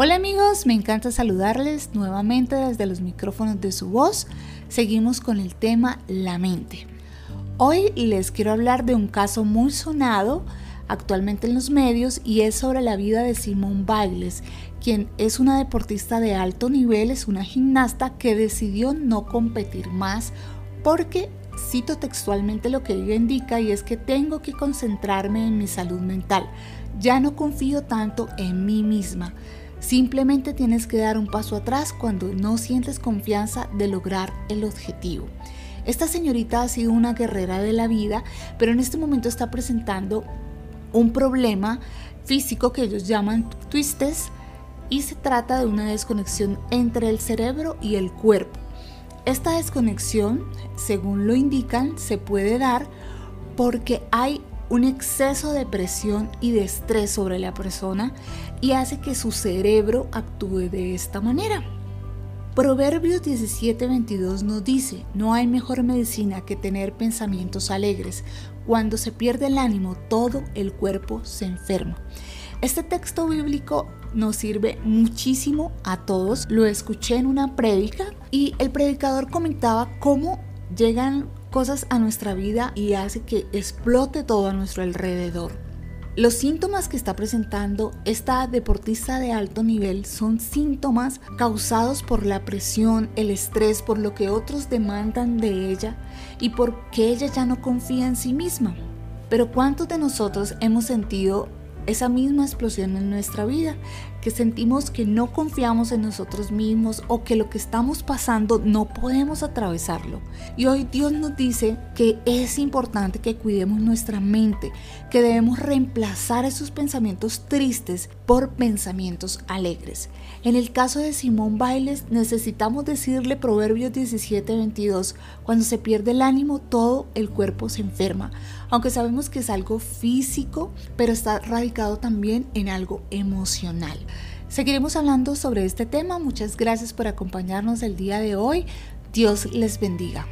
Hola amigos, me encanta saludarles nuevamente desde los micrófonos de su voz. Seguimos con el tema la mente. Hoy les quiero hablar de un caso muy sonado actualmente en los medios y es sobre la vida de Simone Biles, quien es una deportista de alto nivel, es una gimnasta que decidió no competir más porque cito textualmente lo que ella indica y es que tengo que concentrarme en mi salud mental. Ya no confío tanto en mí misma. Simplemente tienes que dar un paso atrás cuando no sientes confianza de lograr el objetivo. Esta señorita ha sido una guerrera de la vida, pero en este momento está presentando un problema físico que ellos llaman twistes y se trata de una desconexión entre el cerebro y el cuerpo. Esta desconexión, según lo indican, se puede dar porque hay un exceso de presión y de estrés sobre la persona y hace que su cerebro actúe de esta manera. Proverbios 17:22 nos dice, no hay mejor medicina que tener pensamientos alegres. Cuando se pierde el ánimo, todo el cuerpo se enferma. Este texto bíblico nos sirve muchísimo a todos. Lo escuché en una prédica y el predicador comentaba cómo llegan cosas a nuestra vida y hace que explote todo a nuestro alrededor. Los síntomas que está presentando esta deportista de alto nivel son síntomas causados por la presión, el estrés, por lo que otros demandan de ella y porque ella ya no confía en sí misma. Pero ¿cuántos de nosotros hemos sentido esa misma explosión en nuestra vida, que sentimos que no confiamos en nosotros mismos o que lo que estamos pasando no podemos atravesarlo. Y hoy Dios nos dice que es importante que cuidemos nuestra mente, que debemos reemplazar esos pensamientos tristes por pensamientos alegres. En el caso de Simón Bailes necesitamos decirle Proverbios 17:22, cuando se pierde el ánimo todo el cuerpo se enferma, aunque sabemos que es algo físico, pero está radicado también en algo emocional. Seguiremos hablando sobre este tema. Muchas gracias por acompañarnos el día de hoy. Dios les bendiga.